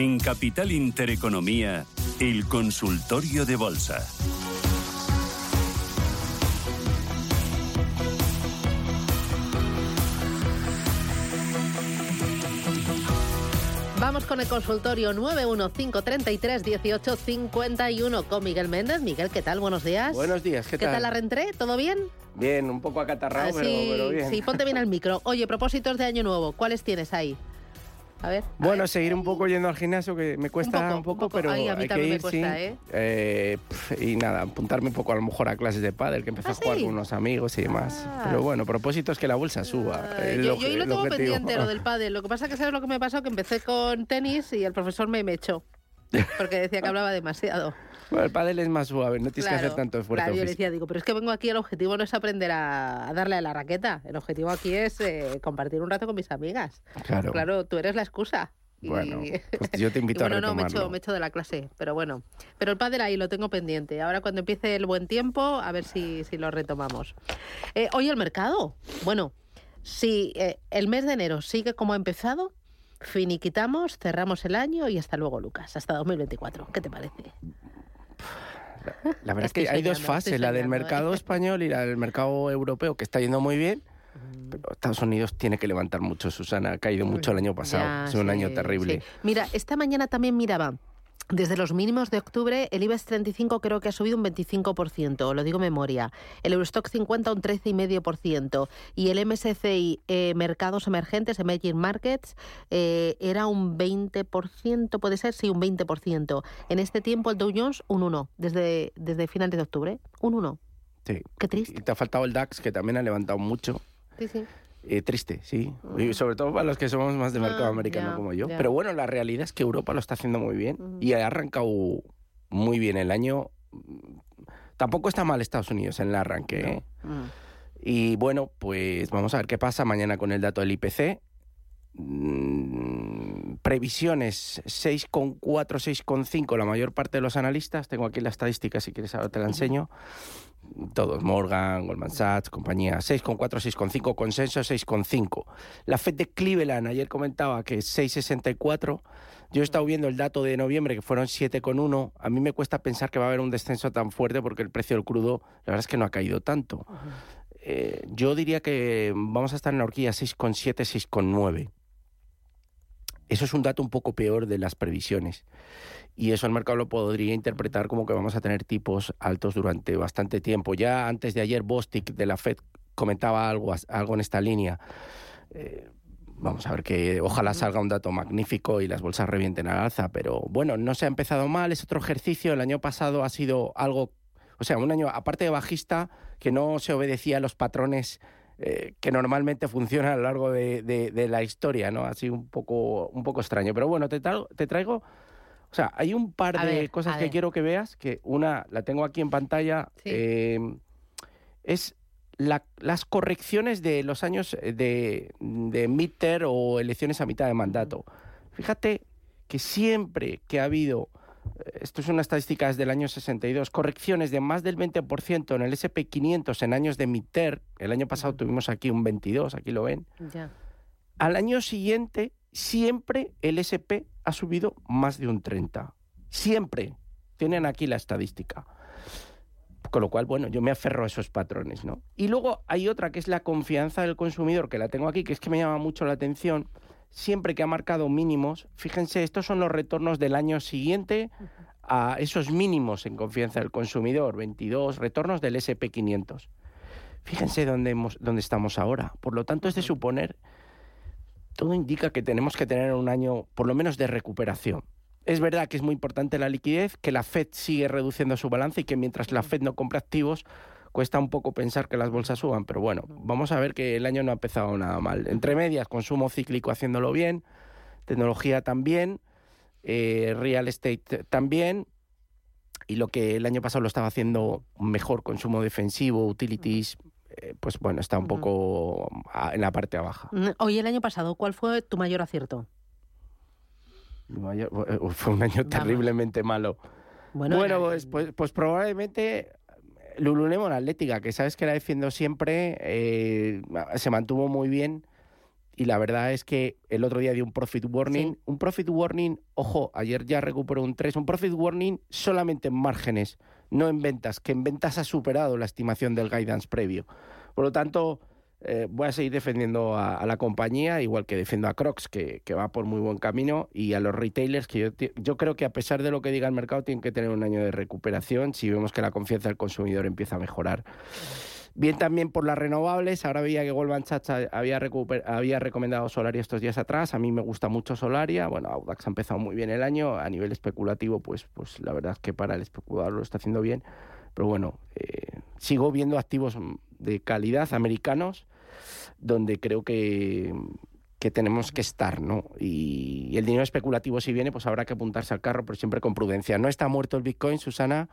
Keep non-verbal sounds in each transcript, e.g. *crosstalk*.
En Capital Intereconomía, el consultorio de bolsa. Vamos con el consultorio 915331851 con Miguel Méndez. Miguel, ¿qué tal? Buenos días. Buenos días, ¿qué, ¿Qué tal? tal la reentré? ¿Todo bien? Bien, un poco acatarrado, Ah, pero, sí, pero bien. sí, ponte bien al micro. Oye, propósitos de año nuevo, ¿cuáles tienes ahí? A ver. a Bueno, ver. seguir un poco yendo al gimnasio, que me cuesta poco, un un poco, poco. pero Ay, a mí hay que me ir, cuesta, sí. ¿eh? Eh, pf, y nada, apuntarme un poco a lo mejor a clases de pádel, que empecé ¿Ah, a jugar sí? con unos amigos y demás. Ah. Pero bueno, propósito es que la bolsa suba. Ah, yo, obje- yo lo tengo pendiente, lo del *laughs* pádel. Lo que pasa es que sabes lo que me pasó, que empecé con tenis y el profesor me, me echó. Porque decía que hablaba demasiado. Bueno, el pádel es más suave, no tienes que hacer Claro, tanto esfuerzo Claro, yo decía, digo, pero es que vengo aquí, el objetivo no es aprender a, a darle a la raqueta. El objetivo aquí es eh, compartir un rato con mis amigas. Claro. Claro, tú eres la excusa. Y- Bueno, *laughs* pues yo te invito bueno, a no, me retomarlo. echo, me echo de la clase, pero bueno. Pero el pádel ahí lo tengo pendiente. Ahora cuando empiece el buen tiempo, a ver si, si lo retomamos. Eh, hoy el mercado. Bueno, si eh, el mes de enero sigue como ha empezado, finiquitamos, cerramos el año y hasta luego, Lucas. Hasta 2024. ¿Qué te parece? La verdad es que hay dos fases, la del mercado español y la del mercado europeo, que está yendo muy bien. Pero Estados Unidos tiene que levantar mucho, Susana. Ha caído mucho el año pasado. Ya, sido un sí, año terrible. sí. Mira, esta mañana también miraba. Desde los mínimos de octubre, el IBEX 35 creo que ha subido un 25%, lo digo memoria. El Eurostock 50 un 13,5%. Y el MSCI eh, Mercados Emergentes, Emerging Markets, eh, era un 20%, puede ser, sí, un 20%. En este tiempo el Dow Jones un 1, desde, desde finales de octubre, un 1. Sí. Qué Y triste. te ha faltado el DAX, que también ha levantado mucho. Sí, sí. Eh, triste, sí. Y sobre todo para los que somos más de mercado Ah, americano como yo. Pero bueno, la realidad es que Europa lo está haciendo muy bien y ha arrancado muy bien el año. Tampoco está mal Estados Unidos en el arranque. ¿eh? Y bueno, pues vamos a ver qué pasa mañana con el dato del IPC. Mm, previsiones 6,4, 6,5 la mayor parte de los analistas. Tengo aquí la estadística, si quieres ahora te la enseño. Todos, Morgan, Goldman Sachs, compañía, 6,4, 6,5, consenso 6,5. La Fed de Cleveland ayer comentaba que es 6,64. Yo he estado viendo el dato de noviembre que fueron 7,1. A mí me cuesta pensar que va a haber un descenso tan fuerte porque el precio del crudo, la verdad es que no ha caído tanto. Eh, yo diría que vamos a estar en la horquilla 6,7, 6,9. Eso es un dato un poco peor de las previsiones. Y eso el mercado lo podría interpretar como que vamos a tener tipos altos durante bastante tiempo. Ya antes de ayer Bostic de la Fed comentaba algo, algo en esta línea. Eh, vamos a ver que ojalá salga un dato magnífico y las bolsas revienten al alza, pero bueno, no se ha empezado mal, es otro ejercicio. El año pasado ha sido algo, o sea, un año aparte de bajista que no se obedecía a los patrones eh, que normalmente funcionan a lo largo de, de- de la historia, ¿no? Así un poco, un poco extraño. Pero bueno, te, traigo- te traigo, o sea, hay un par A de ver, cosas que ver. quiero que veas, que una la tengo aquí en pantalla, Sí. eh, es la- las correcciones de los años eh, de, de midterm o elecciones a mitad de mandato. Fíjate que siempre que ha habido, esto es una estadística desde el año 62, correcciones de más del 20% en el SP500 en años de midterm, el año pasado tuvimos aquí un 22, aquí lo ven, Ya. al año siguiente siempre el SP ha subido más de un 30. Siempre. Tienen aquí la estadística. Con lo cual, bueno, yo me aferro a esos patrones, ¿no? Y luego hay otra que es la confianza del consumidor, que la tengo aquí, que es que me llama mucho la atención. Siempre que ha marcado mínimos, fíjense, estos son los retornos del año siguiente a esos mínimos en confianza del consumidor, 22 retornos del SP500. Fíjense dónde, hemos, dónde estamos ahora. Por lo tanto, es de suponer, todo indica que tenemos que tener un año por lo menos de recuperación. Es verdad que es muy importante la liquidez, que la Fed sigue reduciendo su balance y que mientras la Fed no compra activos, cuesta un poco pensar que las bolsas suban, pero bueno, vamos a ver que el año no ha empezado nada mal. Entre medias, consumo cíclico haciéndolo bien, tecnología también, eh, real estate también, y lo que el año pasado lo estaba haciendo mejor, consumo defensivo, utilities, eh, pues bueno, está un poco en la parte baja. Mm, Oye, el año pasado, ¿cuál fue tu mayor acierto? Eh, Fue un año Vamos. terriblemente malo. Bueno, pues, pues, pues probablemente Lululemon Atlética, que sabes que la defiendo siempre, eh, se mantuvo muy bien y la verdad es que el otro día dio un profit warning. Un profit warning, ojo, ayer ya recuperó un 3, un profit warning solamente en márgenes, no en ventas, que en ventas ha superado la estimación del guidance previo. Por lo tanto, eh, voy a seguir defendiendo a, la compañía, igual que defiendo a Crocs, que, va por muy buen camino, y a los retailers, que yo, creo que a pesar de lo que diga el mercado, tienen que tener un año de recuperación si vemos que la confianza del consumidor empieza a mejorar. Bien también por las renovables. Ahora veía que Goldman Sachs había, había recomendado Solaria estos días atrás. A mí me gusta mucho Solaria. Bueno, Audax ha empezado muy bien el año. A nivel especulativo, pues, pues la verdad es que para el especulador lo está haciendo bien. Pero bueno, eh, sigo viendo activos de calidad americanos donde creo que, que tenemos que estar, ¿no? Y, y, el dinero especulativo si viene, pues habrá que apuntarse al carro, pero siempre con prudencia. No está muerto el Bitcoin, Susana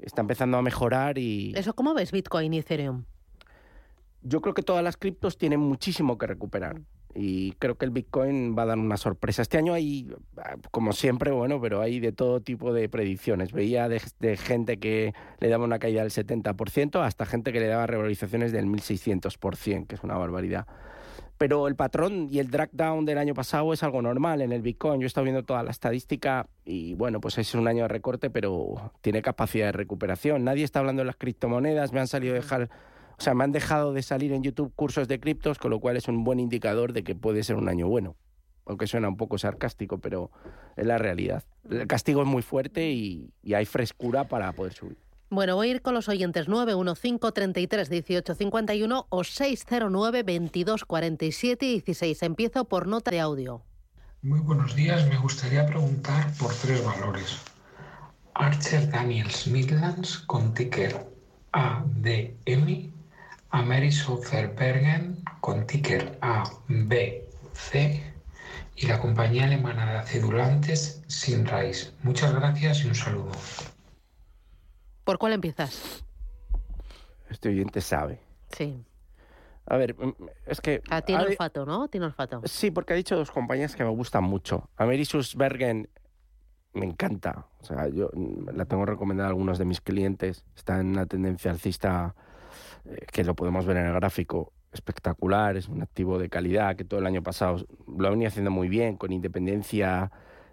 está empezando a mejorar y... ¿Eso cómo ves Bitcoin y Ethereum? Yo creo que todas las criptos tienen muchísimo que recuperar y creo que el Bitcoin va a dar una sorpresa. Este año hay, como siempre, bueno, pero hay de todo tipo de predicciones. Veía de, gente que le daba una caída del 70% hasta gente que le daba revalorizaciones del 1600%, que es una barbaridad. Pero el patrón y el drag down del año pasado es algo normal en el Bitcoin. Yo he estado viendo toda la estadística y bueno, pues es un año de recorte, pero tiene capacidad de recuperación. Nadie está hablando de las criptomonedas, me han salido dejar, o sea, me han dejado de salir en YouTube cursos de criptos, con lo cual es un buen indicador de que puede ser un año bueno. Aunque suena un poco sarcástico, pero es la realidad. El castigo es muy fuerte y hay frescura para poder subir. Bueno, voy a ir con los oyentes 915 33 18 51 o 609 22 47 16. Empiezo por nota de audio. Muy buenos días. Me gustaría preguntar por tres valores. Archer Daniels Midlands con ticker ADM, Amerisofer Bergen con ticker ABC y la compañía alemana de acidulantes Sinrise. Muchas gracias y un saludo. ¿Por cuál empiezas? Este oyente sabe. Sí. A ver, mm, es que... Ah, tiene olfato, ¿no? Tiene olfato. Sí, porque ha dicho dos compañías que me gustan mucho. Amerisus Bergen me encanta. O sea, yo mm, la tengo recomendada a algunos de mis clientes. Está en una tendencia alcista que lo podemos ver en el gráfico. Espectacular, es un activo de calidad que todo el año pasado lo venía haciendo muy bien, con independencia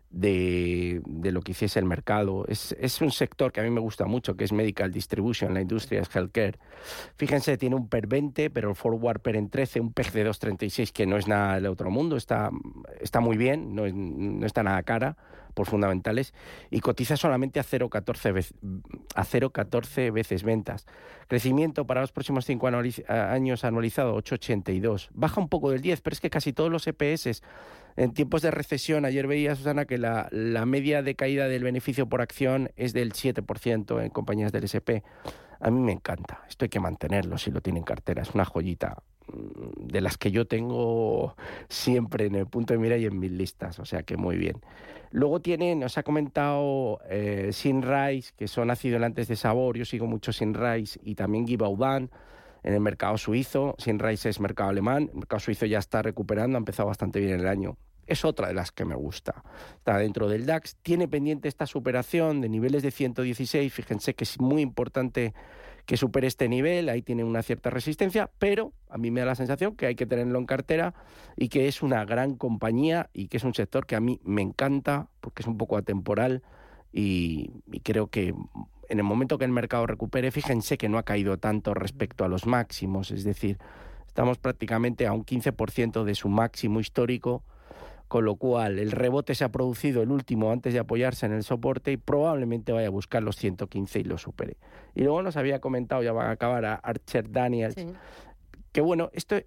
de, lo que hiciese el mercado. Es, es, un sector que a mí me gusta mucho, que es medical distribution, la industria es healthcare. Fíjense, tiene un PER 20, pero el forward PER en 13, un PEG de 2,36, que no es nada del otro mundo, está, está muy bien, no, no está nada cara por fundamentales, y cotiza solamente a 0,14 veces, a veces ventas. Crecimiento para los próximos cinco años anualizado 8,82. Baja un poco del 10, pero es que casi todos los EPS en tiempos de recesión, ayer veía, Susana, que la, la media de caída del beneficio por acción es del 7% en compañías del SP. A mí me encanta, esto hay que mantenerlo si lo tienen en cartera, es una joyita de las que yo tengo siempre en el punto de mira y en mis listas, o sea que muy bien. Luego tienen, os ha comentado eh, Sinrise, que son acidolantes de sabor, yo sigo mucho Sinrise y también Givaudan en el mercado suizo. Sinrise es mercado alemán, el mercado suizo ya está recuperando, ha empezado bastante bien el año. Es otra de las que me gusta. Está dentro del DAX, tiene pendiente esta superación de niveles de 116. Fíjense que es muy importante que supere este nivel, ahí tiene una cierta resistencia, pero a mí me da la sensación que hay que tenerlo en cartera y que es una gran compañía y que es un sector que a mí me encanta porque es un poco atemporal y, y creo que en el momento que el mercado recupere, fíjense que no ha caído tanto respecto a los máximos, es decir, estamos prácticamente a un 15% de su máximo histórico, con lo cual el rebote se ha producido el último antes de apoyarse en el soporte y probablemente vaya a buscar los 115 y lo supere. Y luego nos había comentado, ya van a acabar, a Archer Daniels, que bueno, esto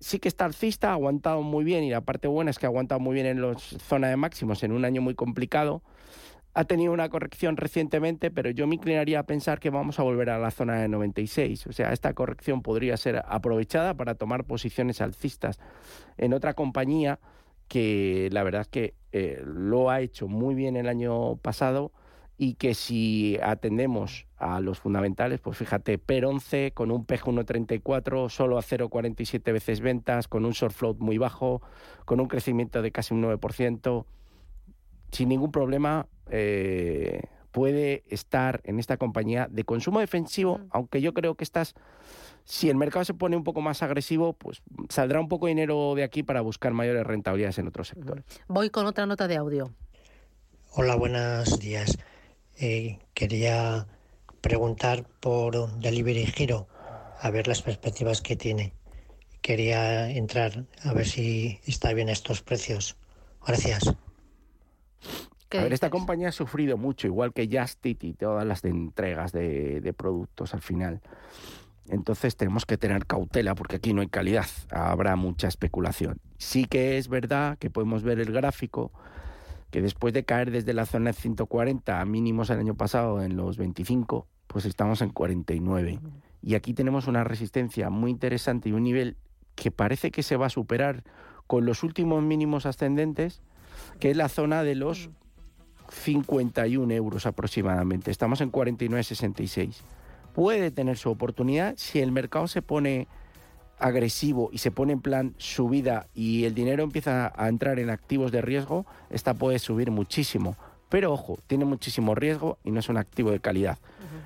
sí que está alcista, ha aguantado muy bien y la parte buena es que ha aguantado muy bien en la zona de máximos en un año muy complicado ha tenido una corrección recientemente, pero yo me inclinaría a pensar que vamos a volver a la zona de 96. O sea, esta corrección podría ser aprovechada para tomar posiciones alcistas en otra compañía que la verdad es que eh, lo ha hecho muy bien el año pasado y que si atendemos a los fundamentales, pues fíjate, PER 11 con un PEG 1.34, solo a 0.47 veces ventas, con un short float muy bajo, con un crecimiento de casi un 9%, sin ningún problema, eh, puede estar en esta compañía de consumo defensivo, aunque yo creo que estas, si el mercado se pone un poco más agresivo, pues saldrá un poco de dinero de aquí para buscar mayores rentabilidades en otros sectores. Voy con otra nota de audio. Hola, buenos días. Eh, quería preguntar por Delivery Giro, a ver las perspectivas que tiene. Quería entrar a ver si está bien estos precios. Gracias. A ver, esta compañía ha sufrido mucho, igual que Justit y todas las de entregas de, de, productos al final. Entonces tenemos que tener cautela porque aquí no hay calidad, habrá mucha especulación. Sí que es verdad que podemos ver el gráfico que después de caer desde la zona de 140 a mínimos el año pasado en los 25, pues estamos en 49. Y aquí tenemos una resistencia muy interesante y un nivel que parece que se va a superar con los últimos mínimos ascendentes, que es la zona de los 51 euros aproximadamente. Estamos en 49,66. Puede tener su oportunidad si el mercado se pone agresivo y se pone en plan subida y el dinero empieza a entrar en activos de riesgo, esta puede subir muchísimo. Pero ojo, tiene muchísimo riesgo y no es un activo de calidad.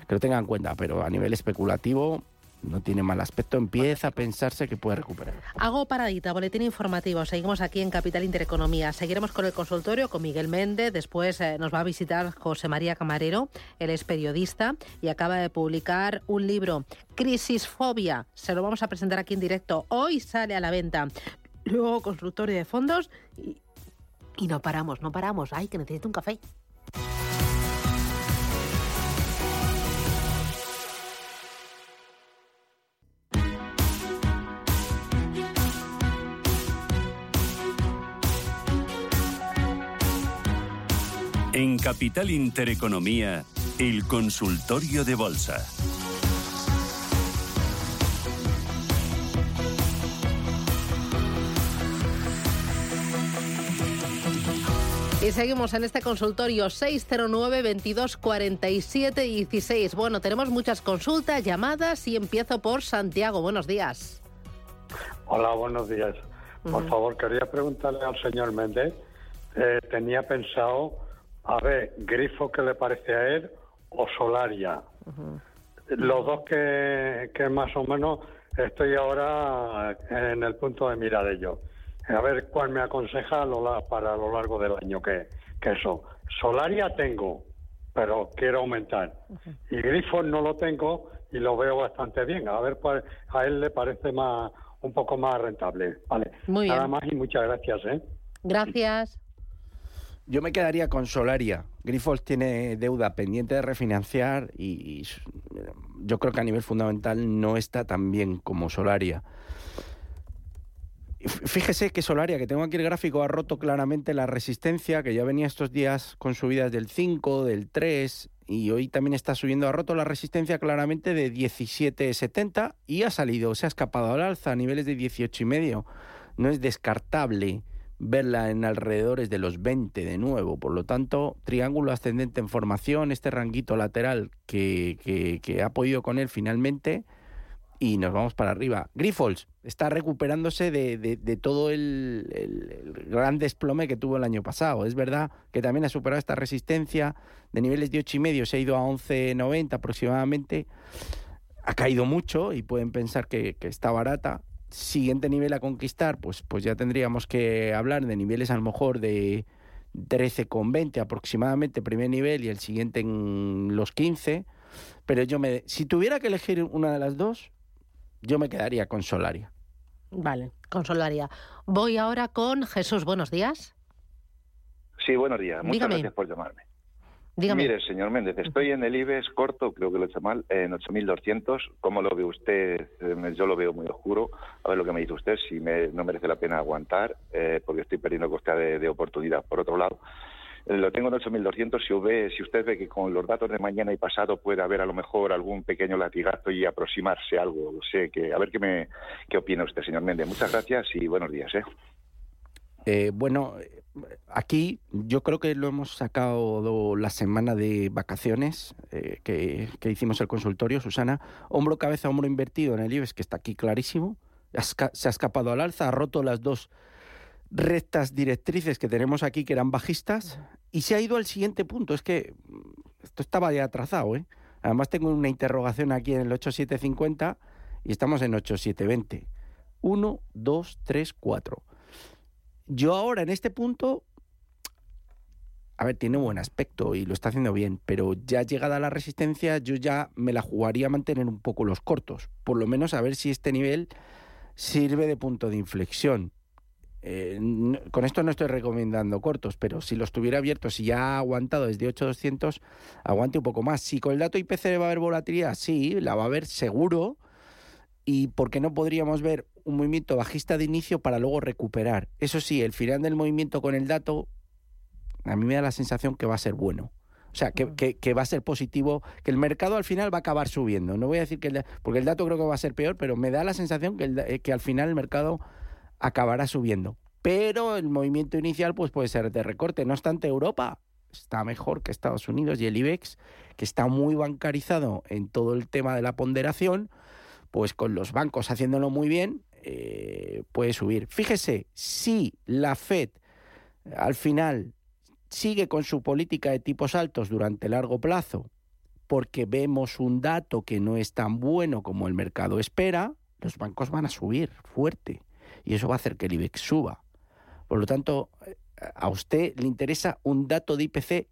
Que lo tengan en cuenta, pero a nivel especulativo no tiene mal aspecto, empieza a pensarse que puede recuperar. Hago paradita, boletín informativo. Seguimos aquí en Capital Intereconomía. Seguiremos con el consultorio con Miguel Méndez. Después eh, nos va a visitar José María Camarero. Él es periodista y acaba de publicar un libro, Crisisfobia. Se lo vamos a presentar aquí en directo. Hoy sale a la venta. Luego consultorio de fondos y, y no paramos, no paramos. Ay, que necesito un café. Capital Intereconomía, el consultorio de bolsa. Y seguimos en este consultorio 609 22 47 16. Bueno, tenemos muchas consultas, llamadas y empiezo por Santiago. Buenos días. Hola, buenos días. Por favor, quería preguntarle al señor Méndez. Eh, tenía pensado a ver, Grifo, ¿qué le parece a él? O Solaria. Los dos que, que más o menos estoy ahora en el punto de mira de ellos. A ver cuál me aconseja para lo largo del año que, que eso. Solaria tengo, pero quiero aumentar. Y Grifo no lo tengo y lo veo bastante bien. A ver cuál a él le parece más un poco más rentable. Vale. Nada más y muchas gracias. ¿eh? Gracias. Yo me quedaría con Solaria. Grifols tiene deuda pendiente de refinanciar y, yo creo que a nivel fundamental no está tan bien como Solaria. Fíjese que Solaria, que tengo aquí el gráfico, ha roto claramente la resistencia, que ya venía estos días con subidas del 5, del 3, y hoy también está subiendo, ha roto la resistencia claramente de 17,70 y ha salido, se ha escapado al alza a niveles de 18,5. No es descartable verla en alrededores de los 20 de nuevo. Por lo tanto, triángulo ascendente en formación, este ranguito lateral que, que, ha podido con él finalmente y nos vamos para arriba. Grifols está recuperándose de, de, todo el, el, gran desplome que tuvo el año pasado. Es verdad que también ha superado esta resistencia de niveles de 8,5, se ha ido a 11,90 aproximadamente. Ha caído mucho y pueden pensar que, que está barata siguiente nivel a conquistar, pues, pues ya tendríamos que hablar de niveles a lo mejor de 13,20 aproximadamente, primer nivel, y el siguiente en los 15. Pero yo me, si tuviera que elegir una de las dos, yo me quedaría con Solaria. Vale, con Solaria. Voy ahora con Jesús. Buenos días. Sí, buenos días. Muchas gracias por llamarme. Mire, señor Méndez, estoy en el IBEX corto, creo que lo he hecho mal, en 8.200. ¿Cómo lo ve usted? Eh, yo lo veo muy oscuro. A ver lo que me dice usted, si no merece la pena aguantar, eh, porque estoy perdiendo coste de, oportunidad. Por otro lado, eh, lo tengo en 8.200. Si, si usted ve que con los datos de mañana y pasado puede haber a lo mejor algún pequeño latigazo y aproximarse algo, sé que a ver qué, me, qué opina usted, señor Méndez. Muchas gracias y buenos días. Eh, bueno, aquí yo creo que lo hemos sacado la semana de vacaciones eh, que, hicimos el consultorio, Susana. Hombro, cabeza, hombro invertido en el IBEX, que está aquí clarísimo. Se ha escapado al alza, ha roto las dos rectas directrices que tenemos aquí, que eran bajistas, y se ha ido al siguiente punto. Es que Esto estaba ya trazado, ¿eh? Además tengo una interrogación aquí en el 8750 y estamos en 8720. 1, 2, 3, 4. Yo ahora en este punto, a ver, tiene buen aspecto y lo está haciendo bien, pero ya llegada la resistencia yo ya me la jugaría a mantener un poco los cortos, por lo menos a ver si este nivel sirve de punto de inflexión. Eh, con esto no estoy recomendando cortos, pero si los tuviera abiertos y ya ha aguantado desde 8200, aguante un poco más. Si con el dato IPC va a haber volatilidad, sí, la va a haber seguro. ¿Y por qué no podríamos ver un movimiento bajista de inicio para luego recuperar? Eso sí, el final del movimiento con el dato, a mí me da la sensación que va a ser bueno. O sea, que, que, va a ser positivo, que el mercado al final va a acabar subiendo. No voy a decir que el, porque el dato creo que va a ser peor, pero me da la sensación que, el, que al final el mercado acabará subiendo. Pero el movimiento inicial pues puede ser de recorte. No obstante, Europa está mejor que Estados Unidos y el IBEX, que está muy bancarizado en todo el tema de la ponderación, pues con los bancos haciéndolo muy bien, eh, puede subir. Fíjese, si la Fed al final sigue con su política de tipos altos durante largo plazo, porque vemos un dato que no es tan bueno como el mercado espera, los bancos van a subir fuerte y eso va a hacer que el IBEX suba. Por lo tanto, a usted le interesa un dato de IPC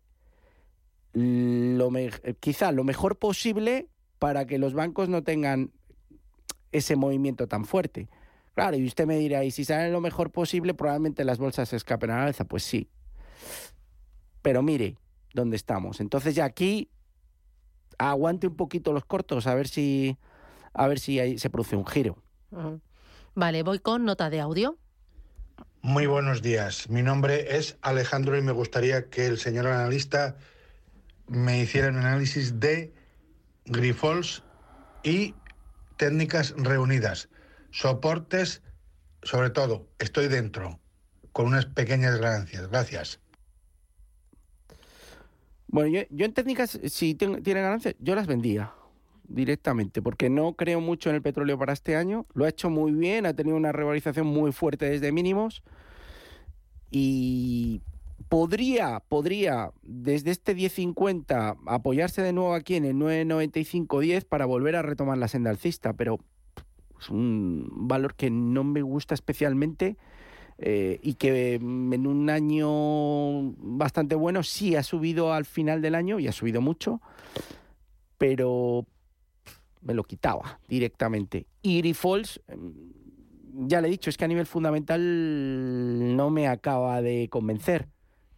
quizá lo mejor posible para que los bancos no tengan ese movimiento tan fuerte. Claro, y usted me dirá, y si sale lo mejor posible, probablemente las bolsas se escapen a la alza. Pues sí. Pero mire dónde estamos. Entonces ya aquí aguante un poquito los cortos a ver si a ver si ahí se produce un giro. Vale, voy con nota de audio. Muy buenos días. Mi nombre es Alejandro y me gustaría que el señor analista me hiciera un análisis de Grifols y técnicas reunidas. Soportes, sobre todo, estoy dentro, con unas pequeñas ganancias. Gracias. Bueno, yo, en técnicas, si tiene ganancias, yo las vendía directamente, porque no creo mucho en el petróleo para este año. Lo ha hecho muy bien, ha tenido una revalorización muy fuerte desde mínimos y podría, podría desde este 10.50 apoyarse de nuevo aquí en el 9.95.10 para volver a retomar la senda alcista, pero es un valor que no me gusta especialmente. Eh, y que en un año bastante bueno sí ha subido al final del año y ha subido mucho, pero me lo quitaba directamente. Y Grifols, em, ya le he dicho, es que a nivel fundamental no me acaba de convencer.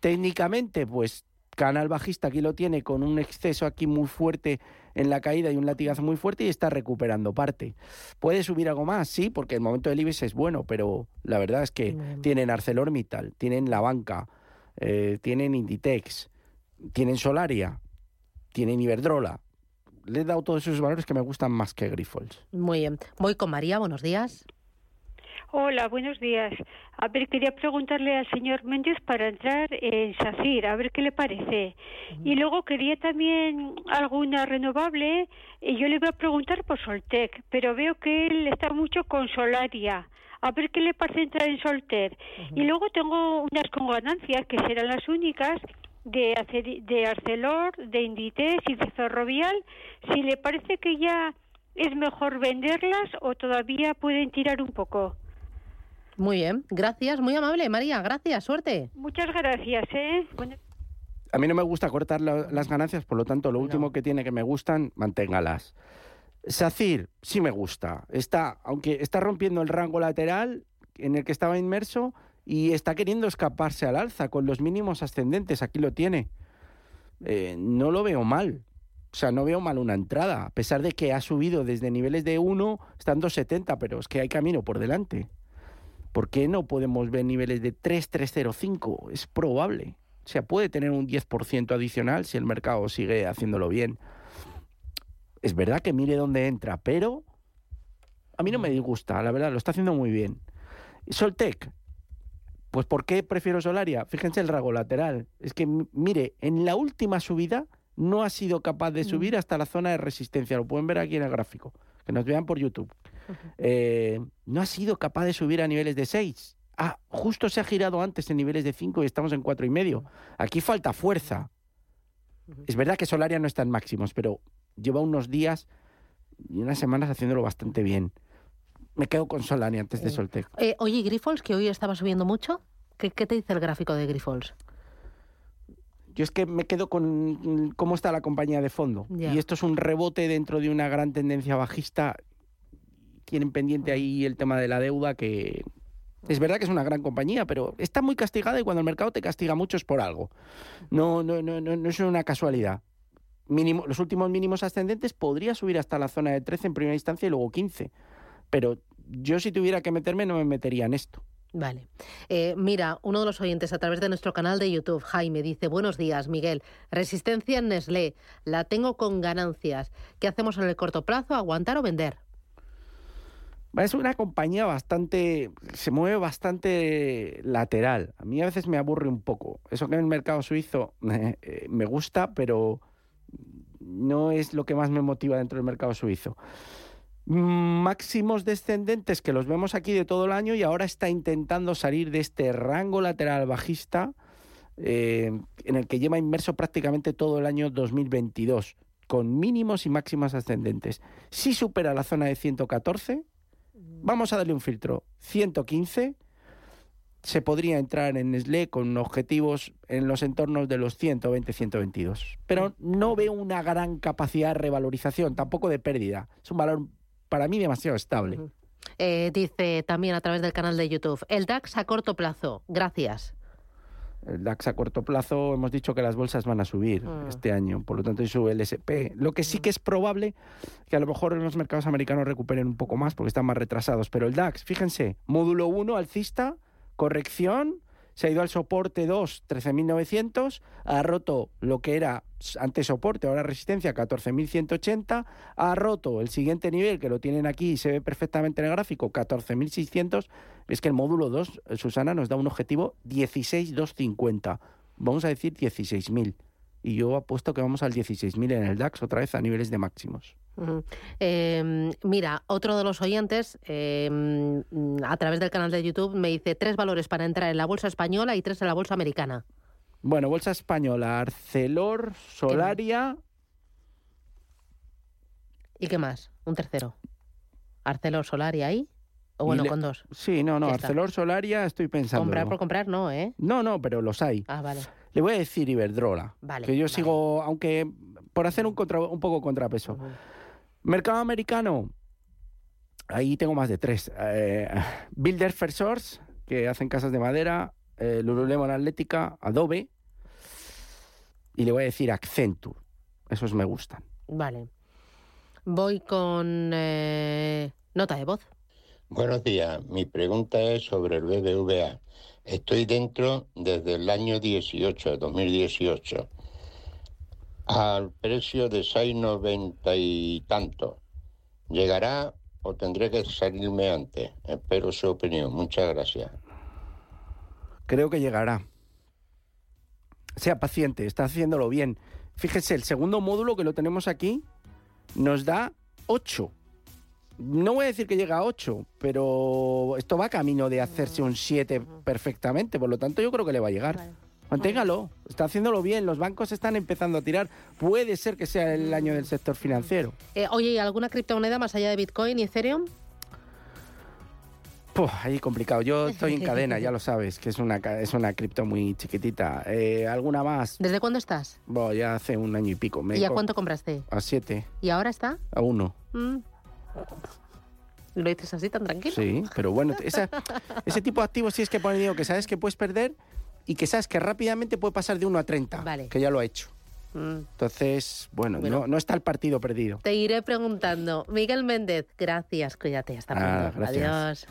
Técnicamente, pues canal bajista aquí lo tiene con un exceso aquí muy fuerte en la caída y un latigazo muy fuerte y está recuperando parte. ¿Puede subir algo más? Sí, porque el momento del IBEX es bueno, pero la verdad es que tienen ArcelorMittal, tienen La Banca, eh, tienen Inditex, tienen Solaria, tienen Iberdrola, le he dado todos esos valores que me gustan más que Grifols. Muy bien. Voy con María, buenos días. Hola, buenos días. A ver, quería preguntarle al señor Méndez para entrar en SACIR, a ver qué le parece. Y luego quería también alguna renovable, y yo le voy a preguntar por Soltec, pero veo que él está mucho con Solaria. A ver qué le parece entrar en Soltec. Y luego tengo unas con ganancias, que serán las únicas, de, de Arcelor, de Inditex y de Ferrovial, si le parece que ya es mejor venderlas o todavía pueden tirar un poco. Muy bien, gracias, muy amable María, gracias, suerte. Muchas gracias, ¿eh? A mí no me gusta cortar las ganancias, por lo tanto, lo último que tiene que me gustan, manténgalas. SACIR, sí me gusta. Está, aunque está rompiendo el rango lateral en el que estaba inmerso, y está queriendo escaparse al alza con los mínimos ascendentes. Aquí lo tiene. Eh, no lo veo mal. O sea, no veo mal una entrada, a pesar de que ha subido desde niveles de 1, estando 70, pero es que hay camino por delante. ¿Por qué no podemos ver niveles de 3, 305? Es probable. O sea, puede tener un 10% adicional si el mercado sigue haciéndolo bien. Es verdad que mire dónde entra, pero a mí no me disgusta, la verdad, lo está haciendo muy bien. Soltec, pues ¿por qué prefiero Solaria? Fíjense el rago lateral. Es que, mire, en la última subida no ha sido capaz de subir hasta la zona de resistencia. Lo pueden ver aquí en el gráfico. Que nos vean por YouTube. Eh, no ha sido capaz de subir a niveles de 6. Ah, justo se ha girado antes en niveles de 5 y estamos en cuatro y medio. Aquí falta fuerza. Es verdad que Solaria no está en máximos, pero lleva unos días y unas semanas haciéndolo bastante bien. Me quedo con Solaria antes de Soltec. Eh, oye, Grifols, que hoy estaba subiendo mucho, ¿qué, te dice el gráfico de Grifols? Yo es que me quedo con cómo está la compañía de fondo. Y esto es un rebote dentro de una gran tendencia bajista. Tienen pendiente ahí el tema de la deuda que, es verdad que es una gran compañía, pero está muy castigada y cuando el mercado te castiga mucho es por algo. No, no, no, no, no es una casualidad. Mínimo, los últimos mínimos ascendentes podría subir hasta la zona de 13 en primera instancia y luego 15. Pero yo si tuviera que meterme no me metería en esto. Vale. Eh, mira, uno de los oyentes a través de nuestro canal de YouTube, Jaime, dice, buenos días, Miguel. Resistencia en Nestlé, la tengo con ganancias. ¿Qué hacemos en el corto plazo? ¿Aguantar o vender? Es una compañía bastante, se mueve bastante lateral. A mí a veces me aburre un poco. Eso que en el mercado suizo *laughs* eh, me gusta, pero no es lo que más me motiva dentro del mercado suizo. Máximos descendentes que los vemos aquí de todo el año y ahora está intentando salir de este rango lateral bajista eh, en el que lleva inmerso prácticamente todo el año 2022, con mínimos y máximos ascendentes. Si supera la zona de 114, Vamos a darle un filtro. 115 se podría entrar en Nestlé con objetivos en los entornos de los 120, 122. Pero no veo una gran capacidad de revalorización, tampoco de pérdida. Es un valor para mí demasiado estable. Eh, dice también a través del canal de YouTube, el DAX a corto plazo. Gracias el DAX a corto plazo hemos dicho que las bolsas van a subir mm. este año, por lo tanto sube el SP. Lo que sí mm. que es probable que a lo mejor los mercados americanos recuperen un poco más porque están más retrasados, pero el DAX, fíjense, módulo 1 alcista, corrección, se ha ido al soporte 2, 13.900, ha roto lo que era antes soporte, ahora resistencia, 14.180, ha roto el siguiente nivel, que lo tienen aquí y se ve perfectamente en el gráfico, 14.600, es que el módulo 2, Susana, nos da un objetivo 16.250, vamos a decir 16.000 y yo apuesto que vamos al 16.000 en el DAX otra vez a niveles de máximos. Em, mira, otro de los oyentes em, a través del canal de YouTube me dice tres valores para entrar en la bolsa española y tres en la bolsa americana. Bueno, bolsa española, Arcelor, Solaria. ¿Y qué más? Un tercero. Arcelor, Solaria ahí. O bueno, con dos. Sí, no, no, Arcelor, Solaria, estoy pensando. Comprar por comprar, no, ¿eh? No, no, pero los hay. Ah, vale. Le voy a decir Iberdrola. Vale. Que yo sigo, aunque por hacer un, contra, un poco contrapeso. Mercado americano, ahí tengo más de tres. Eh, Builder First Source, que hacen casas de madera. Eh, Lululemon Atlética, Adobe. Y le voy a decir Accenture. Esos me gustan. Vale. Voy con eh, nota de voz. Buenos días. Mi pregunta es sobre el BBVA. Estoy dentro desde el año 18, 2018, al precio de 6,90 y tanto. ¿Llegará o tendré que salirme antes? Espero su opinión. Muchas gracias. Creo que llegará. Sea paciente, está haciéndolo bien. Fíjese, el segundo módulo que lo tenemos aquí nos da 8 no voy a decir que llega a 8, pero esto va camino de hacerse un 7 perfectamente, por lo tanto yo creo que le va a llegar. Manténgalo, está haciéndolo bien, los bancos están empezando a tirar. Puede ser que sea el año del sector financiero. Eh, oye, ¿y alguna criptomoneda más allá de Bitcoin y Ethereum? Pues ahí complicado. Yo estoy en cadena, ya lo *laughs* sabes, que es una, es una cripto muy chiquitita. Eh, ¿Alguna más? ¿Desde cuándo estás? Bueno, ya hace un año y pico. ¿Y a cuánto compraste? A siete. ¿Y ahora está? A uno. Mm. Lo dices así tan tranquilo. Sí, pero bueno, *laughs* ese tipo de activos sí es que pone dinero que sabes que puedes perder y que sabes que rápidamente puede pasar de 1 a 30, vale. que ya lo ha hecho. Mm. Entonces, bueno, No, está el partido perdido. Te iré preguntando. Miguel Méndez, gracias, cuídate, hasta ah, pronto. Adiós.